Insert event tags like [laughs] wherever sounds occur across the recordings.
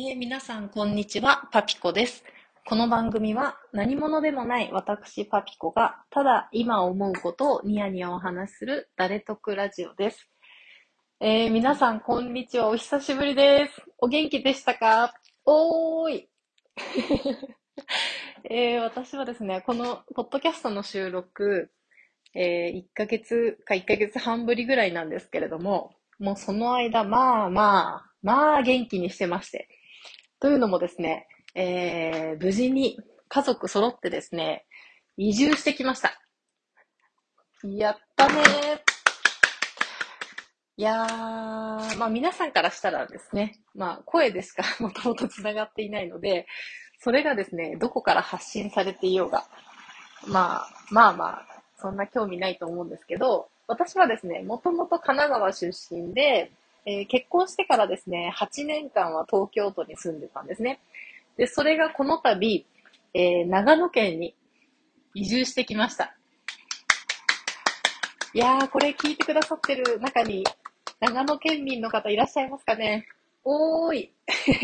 えー皆さん、こんにちは。パピコです。この番組は何者でもない私、パピコが、ただ今思うことをニヤニヤお話しする誰得ラジオです。えー皆さん、こんにちは。お久しぶりです。お元気でしたか？おーい。[laughs] えー私はですね、このポッドキャストの収録、え1ヶ月か1ヶ月半ぶりぐらいなんですけれども、もうその間、まあまあ、まあ元気にしてまして。というのもですね、えー無事に家族揃ってですね、移住してきました。やったね。いやー、まあ皆さんからしたらですね、まあ声でしかもともと繋がっていないので、それがですね、どこから発信されていようが、まあ、まあまあ、そんな興味ないと思うんですけど、私はですね、もともと神奈川出身で、えー結婚してからですね、8年間は東京都に住んでたんですね。で、それがこの度、えー長野県に移住してきました。いやー、これ聞いてくださってる中に、長野県民の方いらっしゃいますかねおーい。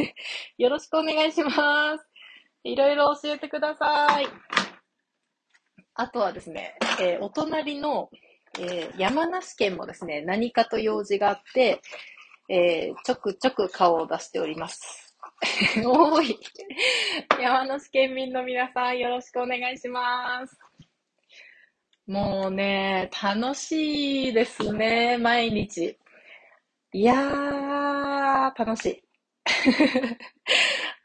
[laughs] よろしくお願いします。いろいろ教えてください。あとはですね、えーお隣の、えー山梨県もですね、何かと用事があって、えーちょくちょく顔を出しております。[laughs] おーい。山梨県民の皆さん、よろしくお願いします。もうね、楽しいですね、毎日。いやー、楽しい。[laughs]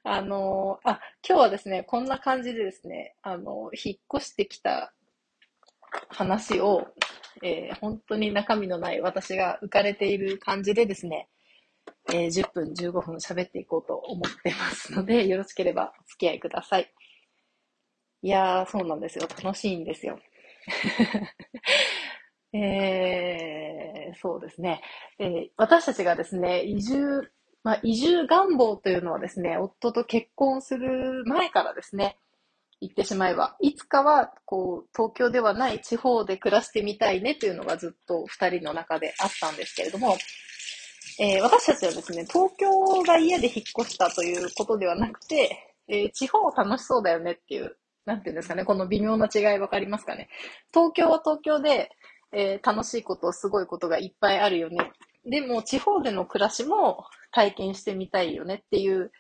あのあ、今日はですね、こんな感じでですね、あの、引っ越してきた話を、えー本当に中身のない私が浮かれている感じでですね、えー10分、15分喋っていこうと思ってますので、[laughs] よろしければお付き合いください。いやー、そうなんですよ。楽しいんですよ。[laughs] えー、そうですね。えー私たちがですね、移住、まあ、移住願望というのはですね、夫と結婚する前からですね、言ってしまえば、いつかは、こう、東京ではない地方で暮らしてみたいねというのがずっと二人の中であったんですけれども、えー私たちはですね、東京が家で引っ越したということではなくて、えー地方楽しそうだよねっていう、なんていうんですかね、この微妙な違いわかりますかね。東京は東京で、えー楽しいこと、すごいことがいっぱいあるよね。でも、地方での暮らしも体験してみたいよねっていう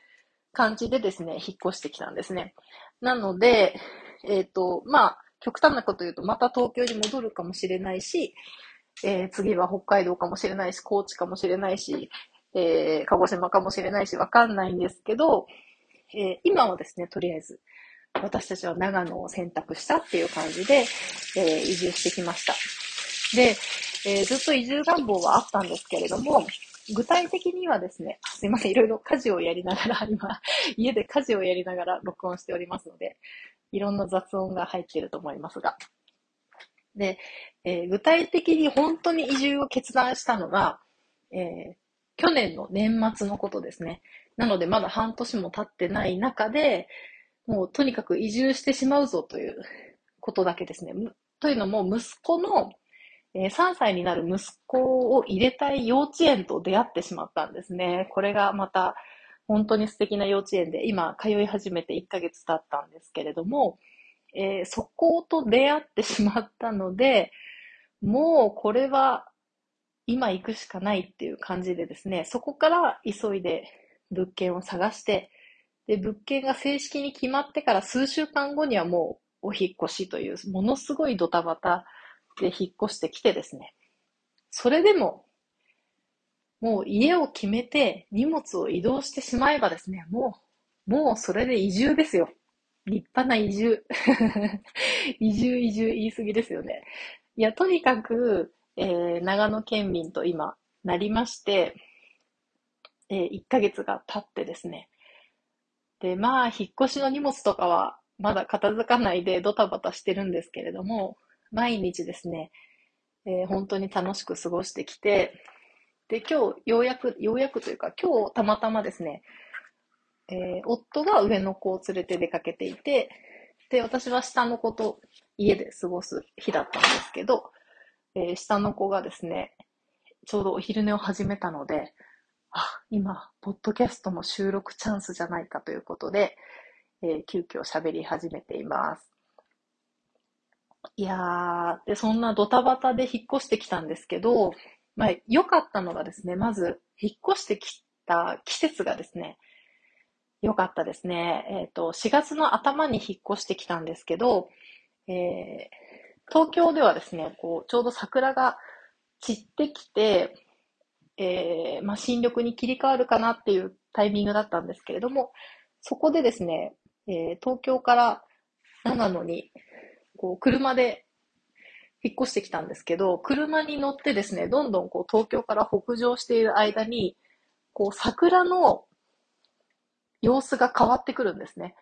感じでですね、引っ越してきたんですね。なので、えっ、と、まあ、極端なこと言うと、また東京に戻るかもしれないし、えー次は北海道かもしれないし、高知かもしれないし、えー鹿児島かもしれないし、わかんないんですけど、えー今はですね、とりあえず、私たちは長野を選択したっていう感じで、えー移住してきました。で、えーずっと移住願望はあったんですけれども、具体的にはですね、すいません、いろいろ家事をやりながら、[laughs] 今、家で家事をやりながら録音しておりますので、いろんな雑音が入っていると思いますが。で、えー具体的に本当に移住を決断したのが、えー去年の年末のことですね。なので、まだ半年も経ってない中で、もうとにかく移住してしまうぞということだけですね。というのも、息子の、えー3歳になる息子を入れたい幼稚園と出会ってしまったんですね。これがまた本当に素敵な幼稚園で、今通い始めて1ヶ月経ったんですけれども、えーそこと出会ってしまったので、もうこれは今行くしかないっていう感じでですね、そこから急いで物件を探して、で、物件が正式に決まってから数週間後にはもうお引っ越しという、ものすごいドタバタで引っ越してきてですね、それでも、もう家を決めて荷物を移動してしまえばですね、もう、もうそれで移住ですよ。立派な移住。[laughs] 移住、移住、言い過ぎですよね。いや、とにかく、えー長野県民と今なりまして、えー1ヶ月が経ってですね。で、まあ、引っ越しの荷物とかはまだ片付かないでドタバタしてるんですけれども、毎日ですね、えー本当に楽しく過ごしてきて、で、今日、ようやく、ようやくというか、今日たまたまですね、えー夫が上の子を連れて出かけていて、で、私は下の子と家で過ごす日だったんですけど、えー下の子がですね、ちょうどお昼寝を始めたので、あ、今、ポッドキャストも収録チャンスじゃないかということで、えー、急遽喋り始めています。いや、で、そんなドタバタで引っ越してきたんですけど、まあ、良かったのがですね、まず、引っ越してきた季節がですね、良かったですね。えっ、ー、と、4月の頭に引っ越してきたんですけど、えー、東京ではですね、こう、ちょうど桜が散ってきて、えー、まあ、新緑に切り替わるかなっていうタイミングだったんですけれども、そこでですね、えー、東京から長野に、こう、車で引っ越してきたんですけど、車に乗ってですね、どんどんこう、東京から北上している間に、こう、桜の様子が変わってくるんですね。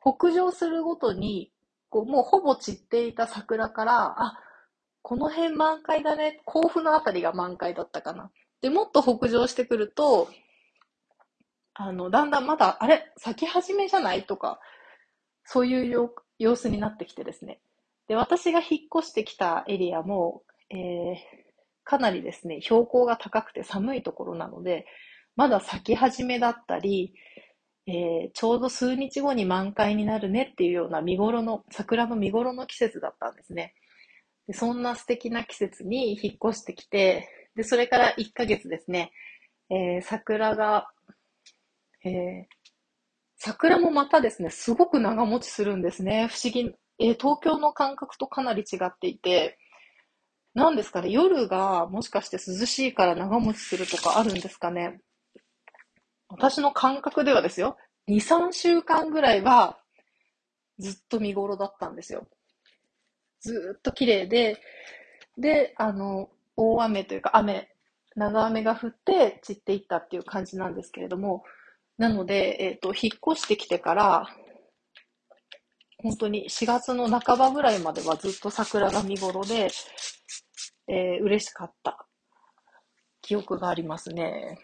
北上するごとに、こう、もうほぼ散っていた桜から、あ、この辺満開だね。甲府のあたりが満開だったかな。で、もっと北上してくると、あの、だんだんまだ、あれ咲き始めじゃない？とか、そういう様子になってきてですね。で、私が引っ越してきたエリアも、えー、かなりですね、標高が高くて寒いところなので、まだ咲き始めだったり、えー、ちょうど数日後に満開になるねっていうような見頃の、桜の見頃の季節だったんですね。でそんな素敵な季節に引っ越してきて、で、それから1ヶ月ですね、えー、桜が、えー、桜もまたですね、すごく長持ちするんですね。不思議、えー、東京の感覚とかなり違っていて、何ですかね、夜がもしかして涼しいから長持ちするとかあるんですかね。私の感覚ではですよ、2、3週間ぐらいはずっと見頃だったんですよ。ずっと綺麗で、で、あの、大雨というか雨、長雨が降って散っていったっていう感じなんですけれども、なので、えっ、ー、と、引っ越してきてから、本当に4月の半ばぐらいまではずっと桜が見頃で、えー、嬉しかった。記憶がありますね。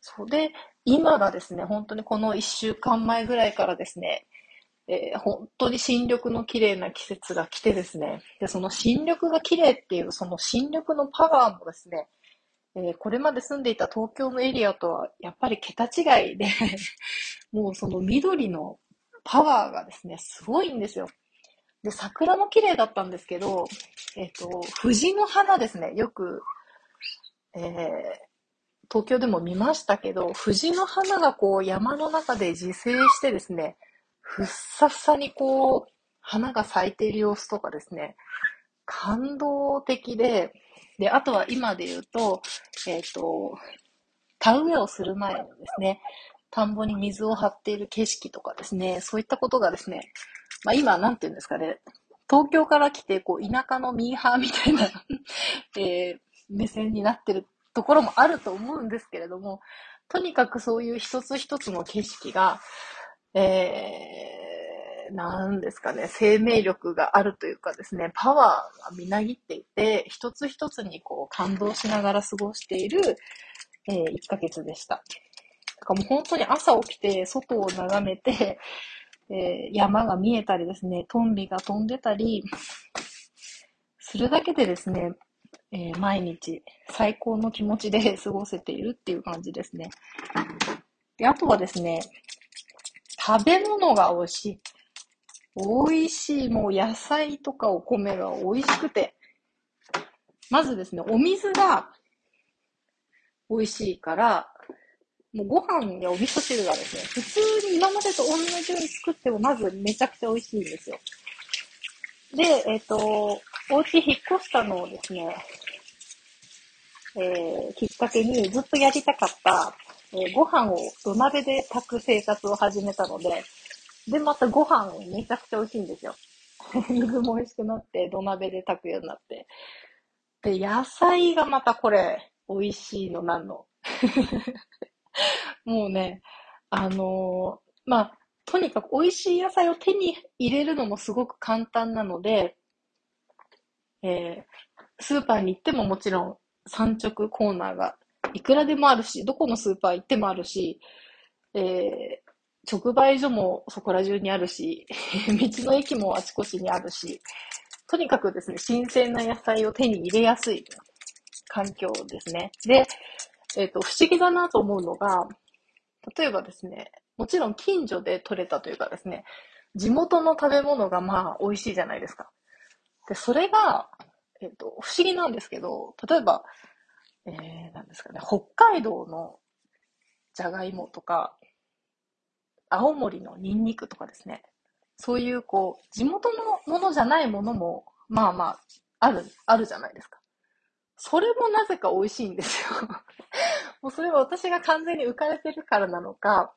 そう。で、今がですね、本当にこの1週間前ぐらいからですね、えー、本当に新緑の綺麗な季節が来てですね、で、その新緑が綺麗っていう、その新緑のパワーもですね、えー、これまで住んでいた東京のエリアとはやっぱり桁違いで [laughs] もうその緑のパワーがですね、すごいんですよ。で、桜も綺麗だったんですけど、えっ、ー、と、藤の花ですね、よく、えー、東京でも見ましたけど、藤の花がこう山の中で自生してですね、ふっさふさにこう、花が咲いている様子とかですね、感動的で、で、あとは今で言うと、えっ、ー、と、田植えをする前のですね、田んぼに水を張っている景色とかですね、そういったことがですね、まあ今、なんて言うんですかね、東京から来て、こう、田舎のミーハーみたいな [laughs] えー、目線になってるところもあると思うんですけれども、とにかくそういう一つ一つの景色が、えー、なんですかね、生命力があるというかですね、パワーがみなぎっていて、一つ一つにこう感動しながら過ごしている、えー、1ヶ月でした。だからもう本当に朝起きて、外を眺めて、えー、山が見えたりですね、トンビが飛んでたり、するだけでですね、えー、毎日最高の気持ちで [laughs] 過ごせているっていう感じですね。で、あとはですね、食べ物が美味しい。美味しい。もう野菜とかお米が美味しくて。まずですね、お水が美味しいから、もうご飯やお味噌汁がですね、普通に今までと同じように作ってもまずめちゃくちゃ美味しいんですよ。で、えっ、ー、と、お家引っ越したのをですね、えー、きっかけにずっとやりたかったえー、ご飯を土鍋で炊く生活を始めたので、で、またご飯めちゃくちゃ美味しいんですよ。[laughs] 水も美味しくなって、土鍋で炊くようになって。で、野菜がまたこれ、美味しいのなんの。[laughs] [laughs] もうね、あのー、まあ、とにかく美味しい野菜を手に入れるのもすごく簡単なので、えー、スーパーに行ってももちろん産直コーナーがいくらでもあるし、どこのスーパー行ってもあるし、えー、直売所もそこら中にあるし、[laughs] 道の駅もあちこちにあるし、とにかくですね、新鮮な野菜を手に入れやすい環境ですね。で、えっ、ー、と、不思議だなと思うのが、例えばですね、もちろん近所で採れたというかですね、地元の食べ物がまあ美味しいじゃないですか。で、それが、えっ、ー、と、不思議なんですけど、例えば、えー、なんですかね、北海道のじゃがいもとか、青森のニンニクとかですね、そういうこう、地元のものじゃないものも、まあまあ、ある、あるじゃないですか。それもなぜか美味しいんですよ。[laughs] もうそれは私が完全に浮かれてるからなのか、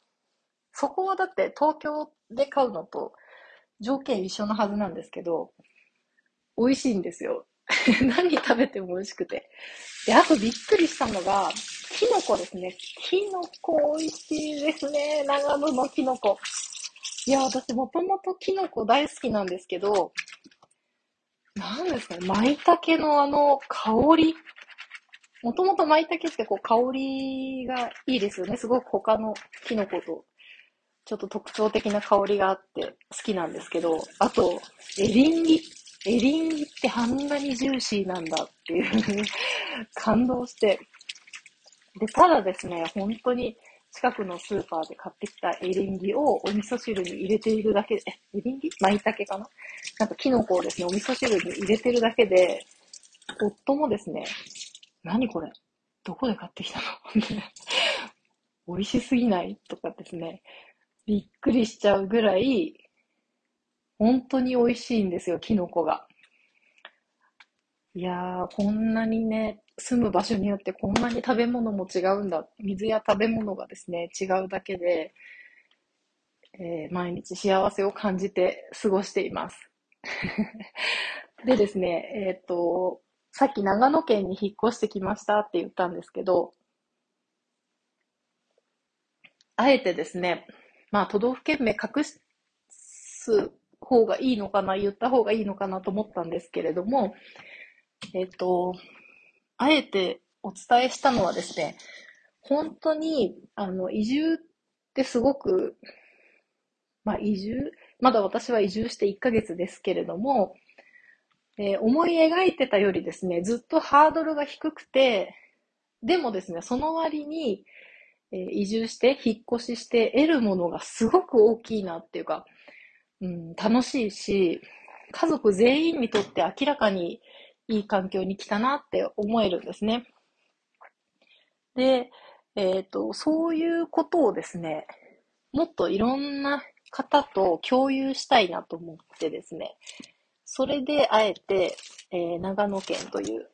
そこはだって東京で買うのと条件一緒のはずなんですけど、美味しいんですよ。[laughs] 何食べても美味しくて。で、あとびっくりしたのが、キノコですね。キノコ美味しいですね。長野のキノコ。いや、私もともとキノコ大好きなんですけど、なんですかね、舞茸のあの香り。もともと舞茸ってこう香りがいいですよね。すごく他のキノコとちょっと特徴的な香りがあって好きなんですけど、あと、エリンギ。エリンギってあんなにジューシーなんだっていう感動して。で、ただですね、本当に近くのスーパーで買ってきたエリンギをお味噌汁に入れているだけで、え、エリンギ？舞茸かな？なんかキノコをですね、お味噌汁に入れてるだけで、夫もですね、何これ？どこで買ってきたの？美味しすぎない？とかですね、びっくりしちゃうぐらい、本当に美味しいんですよ、キノコが。いやー、こんなにね、住む場所によってこんなに食べ物も違うんだ。水や食べ物がですね、違うだけで、えー、毎日幸せを感じて過ごしています。[laughs] でですね、えっ、と、さっき長野県に引っ越してきましたって言ったんですけど、あえてですね、まあ都道府県名隠す方がいいのかな、言った方がいいのかなと思ったんですけれども、えっ、と、あえてお伝えしたのはですね、本当に、あの、移住ってすごく、まあ移住、まだ私は移住して1ヶ月ですけれども、えー、思い描いてたよりですね、ずっとハードルが低くて、でもですね、その割に、えー、移住して、引っ越しして得るものがすごく大きいなっていうか、うん、楽しいし、家族全員にとって明らかにいい環境に来たなって思えるんですね。で、えっ、ー、と、そういうことをですね、もっといろんな方と共有したいなと思ってですね、それであえて、えー、長野県という、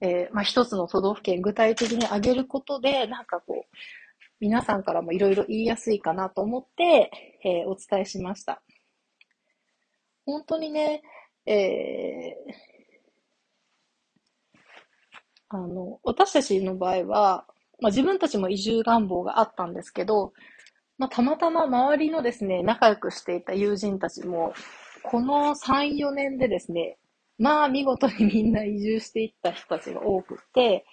えー、まあ、一つの都道府県具体的に挙げることで、なんかこう、皆さんからもいろいろ言いやすいかなと思って、えー、お伝えしました。本当にね、えー、あの、私たちの場合は、まあ、自分たちも移住願望があったんですけど、まあ、たまたま周りのですね、仲良くしていた友人たちも、この3、4年でですね、まあ見事にみんな移住していった人たちが多くて、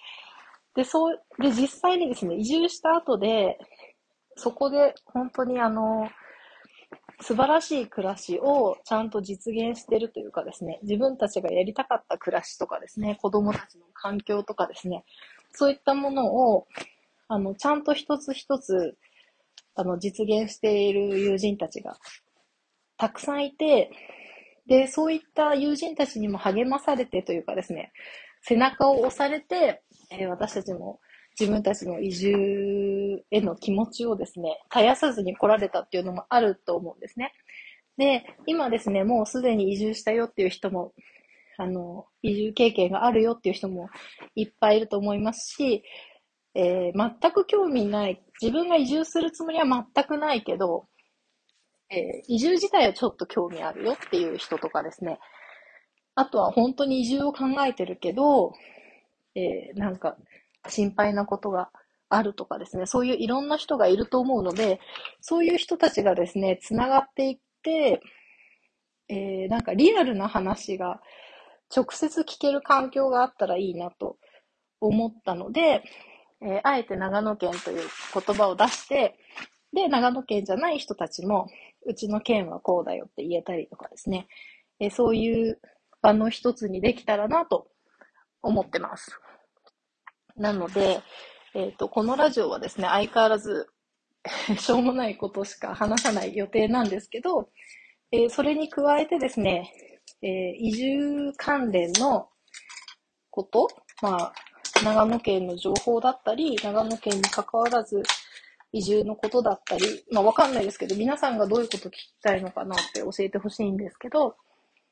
で、そう、で、実際にですね、移住した後で、そこで本当にあの、素晴らしい暮らしをちゃんと実現してるというかですね、自分たちがやりたかった暮らしとかですね、子供たちの環境とかですね、そういったものを、あの、ちゃんと一つ一つ、あの、実現している友人たちがたくさんいて、で、そういった友人たちにも励まされてというかですね、背中を押されて、えー、私たちも自分たちの移住への気持ちをですね、絶やさずに来られたっていうのもあると思うんですね。で、今ですね、もうすでに移住したよっていう人も、あの、移住経験があるよっていう人もいっぱいいると思いますし、えー、全く興味ない、自分が移住するつもりは全くないけど、えー、移住自体はちょっと興味あるよっていう人とかですね。あとは本当に移住を考えてるけど、えー、なんか心配なことがあるとかですね、そういういろんな人がいると思うので、そういう人たちがですね、つながっていって、えー、なんかリアルな話が直接聞ける環境があったらいいなと思ったので、えー、あえて長野県という言葉を出して、で、長野県じゃない人たちも、うちの県はこうだよって言えたりとかですね、えそういう場の一つにできたらなと思ってます。なので、えっ、と、このラジオはですね、相変わらず [laughs] しょうもないことしか話さない予定なんですけど、えーそれに加えてですね、えー移住関連のこと、まあ、長野県の情報だったり、長野県に関わらず移住のことだったり、まあわかんないですけど、皆さんがどういうこと聞きたいのかなって教えてほしいんですけど、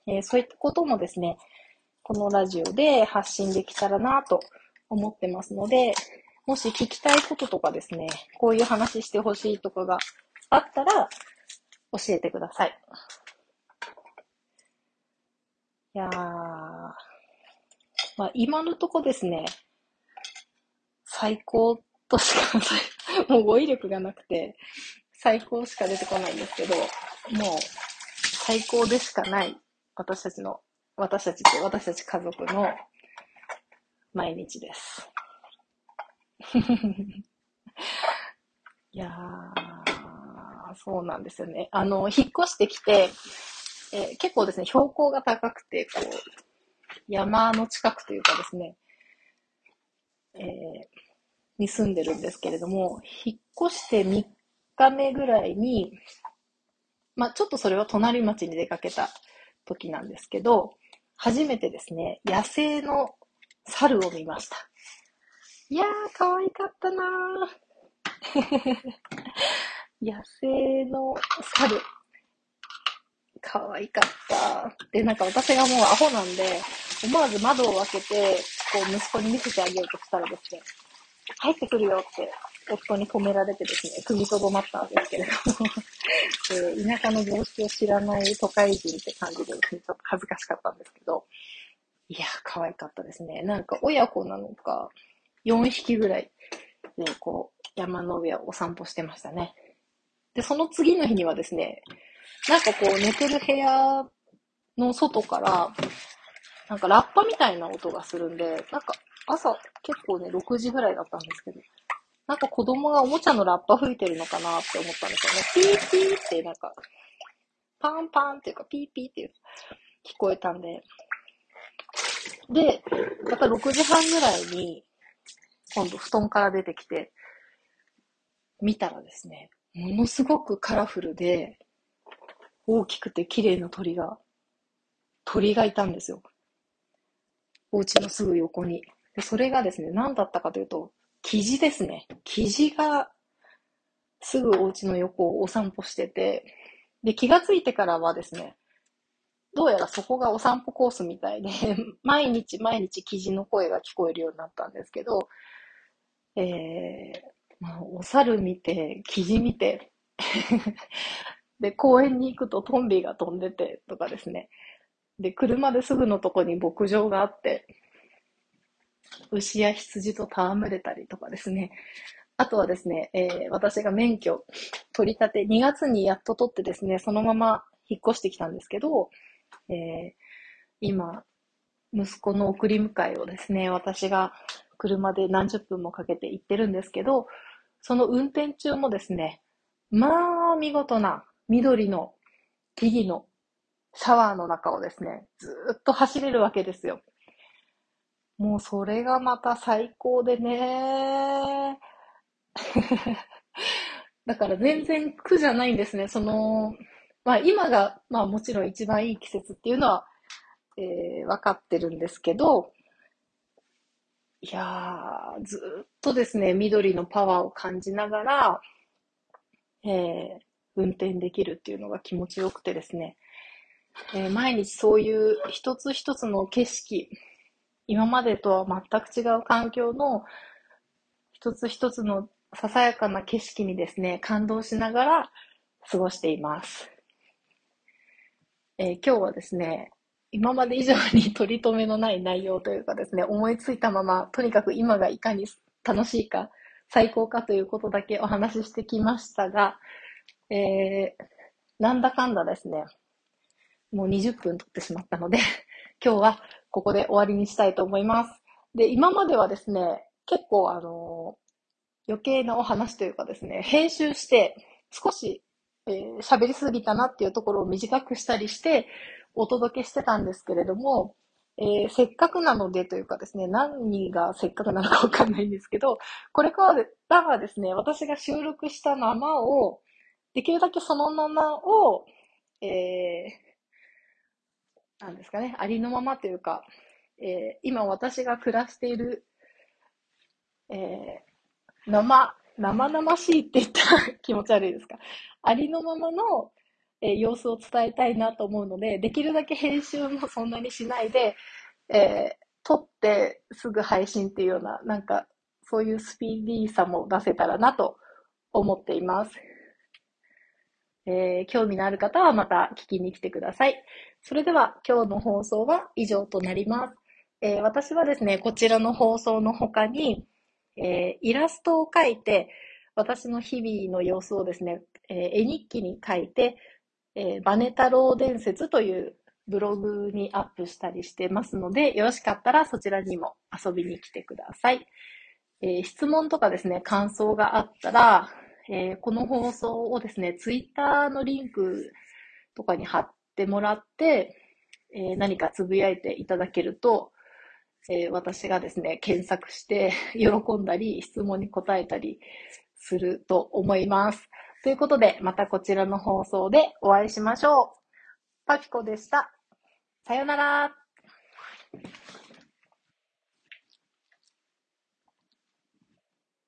えーそういったこともですね、このラジオで発信できたらなと思ってますので、もし聞きたいこととかですね、こういう話してほしいとかがあったら、教えてください。いやー、まあ今のとこですね、最高としか、[laughs] もう語彙力がなくて、最高しか出てこないんですけど、もう最高でしかない私たちの、私たちって私たち家族の毎日です。いやー、そうなんですよね。あの、引っ越してきて、えー結構ですね、標高が高くて、こう、山の近くというかですね、えーに住んでるんですけれども、引っ越して3日目ぐらいに、まあちょっとそれは隣町に出かけた時なんですけど、初めてですね、野生の猿を見ました。いやー、可愛かったなー。[laughs] 野生の猿。可愛かった。で、なんか私がもうアホなんで、思わず窓を開けて、こう息子に見せてあげようとしたらですね、入ってくるよって夫に止められてですね、踏みとどまったんですけれども、[laughs] えー田舎の常識を知らない都会人って感じでですね、ちょっと恥ずかしかったんですけど、いや、可愛かったですね。なんか親子なのか、4匹ぐらいで、こう、山の上をお散歩してましたね。で、その次の日にはですね、なんかこう寝てる部屋の外から、なんかラッパみたいな音がするんで、なんか朝結構ね、6時ぐらいだったんですけど、なんか子供がおもちゃのラッパ吹いてるのかなって思ったんですよね。ピーピーってなんか、パンパンっていうかピーピーっていう聞こえたんで。で、また6時半ぐらいに、今度布団から出てきて、見たらですね、ものすごくカラフルで、大きくて綺麗な鳥が、鳥がいたんですよ。お家のすぐ横に。でそれがですね、何だったかというと、キジですね。キジが、すぐお家の横をお散歩してて、で、気がついてからはですね、どうやらそこがお散歩コースみたいで、[laughs] 毎日毎日キジの声が聞こえるようになったんですけど、えー、まあ、お猿見て、キジ見て、[laughs] で、公園に行くとトンビが飛んでてとかですね。で、車ですぐのとこに牧場があって、牛や羊と戯れたりとかですね。あとはですね、えー私が免許取り立て、2月にやっと取ってですね、そのまま引っ越してきたんですけど、えー今、息子の送り迎えをですね、私が車で何十分もかけて行ってるんですけど、その運転中もですね、まあ、見事な緑の木々のシャワーの中をですね、ずっと走れるわけですよ。もうそれがまた最高でね。[laughs] だから全然苦じゃないんですね。その、まあ今が、まあもちろん一番いい季節っていうのは、えー、分かってるんですけど、いやー、ずっとですね、緑のパワーを感じながら、えー、運転できるっていうのが気持ちよくてですね、えー毎日そういう一つ一つの景色、今までとは全く違う環境の一つ一つのささやかな景色にですね、感動しながら過ごしています。えー今日はですね、今まで以上に取り留めのない内容というかですね、思いついたまま、とにかく今がいかに楽しいか、最高かということだけお話ししてきましたが、えーなんだかんだですね、もう20分取ってしまったので、[laughs] 今日はここで終わりにしたいと思います。で、今まではですね、結構あの余計なお話というかですね、編集して少しえー喋りすぎたなっていうところを短くしたりしてお届けしてたんですけれども、えー、せっかくなのでというかですね、何がせっかくなのかわかんないんですけど、これからはですね、私が収録した生を、できるだけそのままを、えー、なんですかね、ありのままというか、えー、今私が暮らしている、えー、生、生々しいって言ったら気持ち悪いですか？ありのままの、えー、様子を伝えたいなと思うので、できるだけ編集もそんなにしないで、えー、撮ってすぐ配信っていうような、なんか、そういうスピーディーさも出せたらなと思っています。えー、興味のある方はまた聞きに来てください。それでは今日の放送は以上となります。えー、私はですね、こちらの放送の他に、えー、イラストを描いて、私の日々の様子をですね、えー、絵日記に書いて、えー、バネ太郎伝説というブログにアップしたりしてますので、よろしかったらそちらにも遊びに来てください。えー、質問とかですね、感想があったら、えー、この放送をですね、ツイッターのリンクとかに貼ってもらって、えー、何かつぶやいていただけると、え私がですね、検索して [laughs] 喜んだり、質問に答えたりすると思います。ということで、またこちらの放送でお会いしましょう。パピコでした。さよなら。